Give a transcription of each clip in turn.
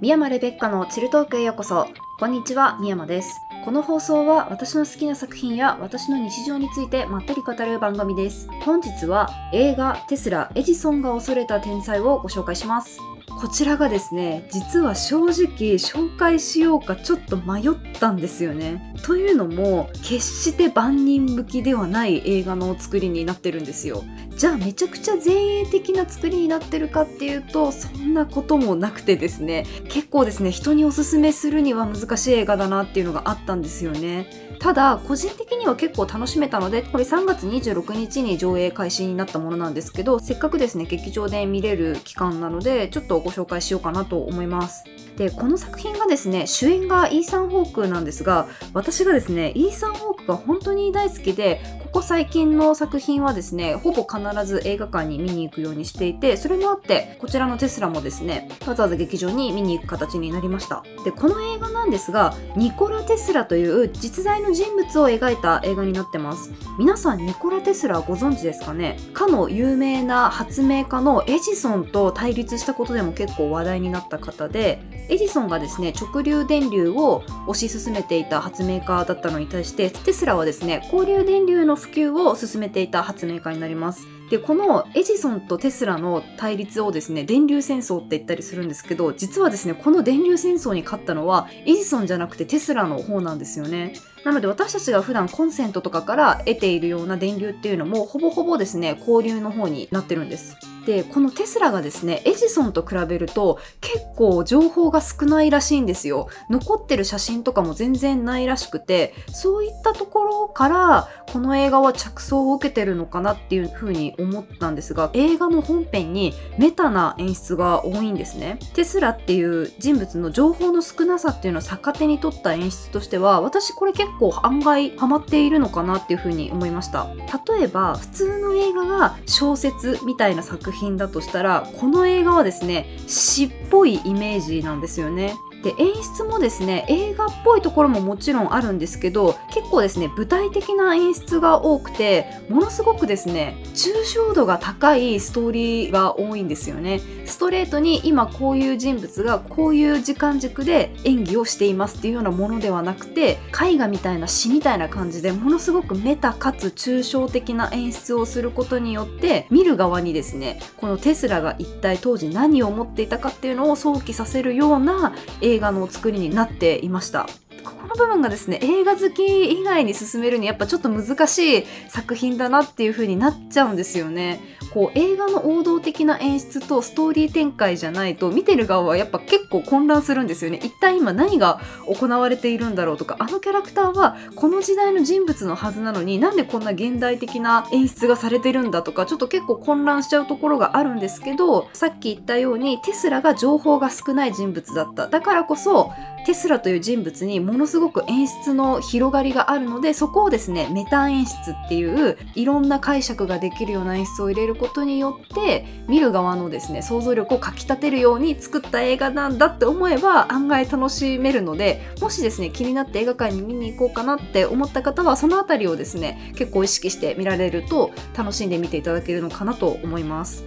宮山レベッカのチルトークへようこそ。こんにちは、宮山です。この放送は私の好きな作品や私の日常についてまったり語る番組です。本日は映画テスラエジソンが恐れた天才をご紹介します。こちらがですね、実は正直紹介しようかちょっと迷ったんですよね。というのも、決して万人向きではない映画の作りになってるんですよ。じゃあめちゃくちゃ前衛的な作りになってるかっていうと、そんなこともなくてですね、結構ですね、人におすすめするには難しい映画だなっていうのがあったんですよね。ただ個人的には結構楽しめたのでこれ3月26日に上映開始になったものなんですけどせっかくですね劇場で見れる期間なのでちょっとご紹介しようかなと思いますでこの作品がですね主演がイーサン・ホークなんですが私がですねイーサン・ホークが本当に大好きでここ最近の作品はですねほぼ必ず映画館に見に行くようにしていてそれもあってこちらのテスラもですねわざわざ劇場に見に行く形になりました。でこの映画なんですがニコラ・テスラという実在の人物を描いた映画になってます。皆さんニコラ・テスラご存知ですかね？かの有名な発明家のエジソンと対立したことでも結構話題になった方でエジソンがですね直流電流を推し進めていた発明家だったのに対してテスラはですね交流電流の普及を進めていた発明家になります。でこのエジソンとテスラの対立をですね電流戦争って言ったりするんですけど実はですねこの電流戦争に勝ったのはエジソンじゃなくてテスラの方なんですよね。なので私たちが普段コンセントとかから得ているような電流っていうのもほぼほぼですね交流の方になってるんです。でこのテスラがですねエジソンと比べると結構情報が少ないらしいんですよ。残ってる写真とかも全然ないらしくてそういったところからこの映画は着想を受けてるのかなっていうふうに思ったんですが映画の本編にメタな演出が多いんですね。テスラっていう人物の情報の少なさっていうのを逆手に取った演出としては私これ結構案外ハマっているのかなっていうふうに思いました。例えば普通の映画が小説みたいな作品だとしたらこの映画はですね詩っぽいイメージなんですよね。で演出もですね映画っぽいところももちろんあるんですけど結構ですね具体的な演出が多くてものすごくですね抽象度が高いストーリーが多いんですよね。ストレートに今こういう人物がこういう時間軸で演技をしていますっていうようなものではなくて絵画みたいな詩みたいな感じでものすごくメタかつ抽象的な演出をすることによって見る側にですねこのテスラが一体当時何を思っていたかっていうのを想起させるような映映画の作りになっていました。ここの部分がですね映画好き以外に進めるにやっぱちょっと難しい作品だなっていう風になっちゃうんですよね。こう映画の王道的な演出とストーリー展開じゃないと見てる側はやっぱ結構混乱するんですよね。一体今何が行われているんだろうとか。あのキャラクターはこの時代の人物のはずなのになんでこんな現代的な演出がされてるんだとかちょっと結構混乱しちゃうところがあるんですけどさっき言ったようにテスラが情報が少ない人物だった。だからこそテスラという人物にものすごく演出の広がりがあるのでそこをですねメタ演出っていういろんな解釈ができるような演出を入れることによって見る側のですね想像力をかきたてるように作った映画なんだって思えば案外楽しめるのでもしですね気になって映画館に見に行こうかなって思った方はその辺りをですね結構意識して見られると楽しんで見ていただけるのかなと思います。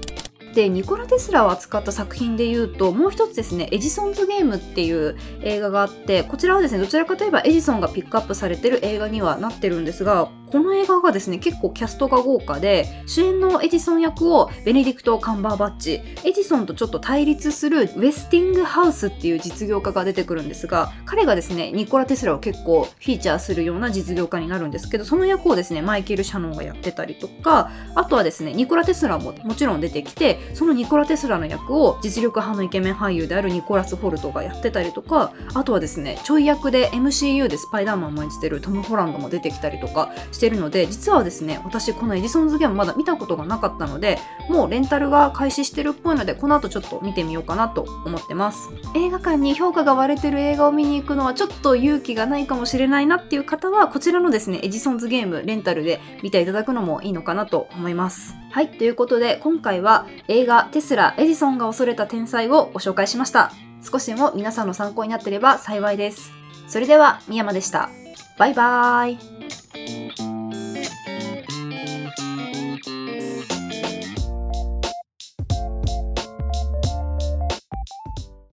でニコラ・テスラを扱った作品で言うともう一つですねエジソンズゲームっていう映画があってこちらはですねどちらかといえばエジソンがピックアップされてる映画にはなってるんですがこの映画がですね結構キャストが豪華で主演のエジソン役をベネディクト・カンバーバッチエジソンとちょっと対立するウェスティングハウスっていう実業家が出てくるんですが彼がですねニコラ・テスラを結構フィーチャーするような実業家になるんですけどその役をですねマイケル・シャノンがやってたりとかあとはですねニコラ・テスラももちろん出てきてそのニコラ・テスラの役を実力派のイケメン俳優であるニコラス・ホルトがやってたりとかあとはですねちょい役で MCU でスパイダーマンも演じてるトム・ホランドも出てきたりとかしててるので実はですね私このエジソンズゲームまだ見たことがなかったのでもうレンタルが開始してるっぽいのでこの後ちょっと見てみようかなと思ってます映画館に評価が割れてる映画を見に行くのはちょっと勇気がないかもしれないなっていう方はこちらのですねエジソンズゲームレンタルで見ていただくのもいいのかなと思いますはいということで今回は映画テスラエジソンが恐れた天才をご紹介しました少しでも皆さんの参考になってれば幸いですそれでは、みやまでした。バイバーイ。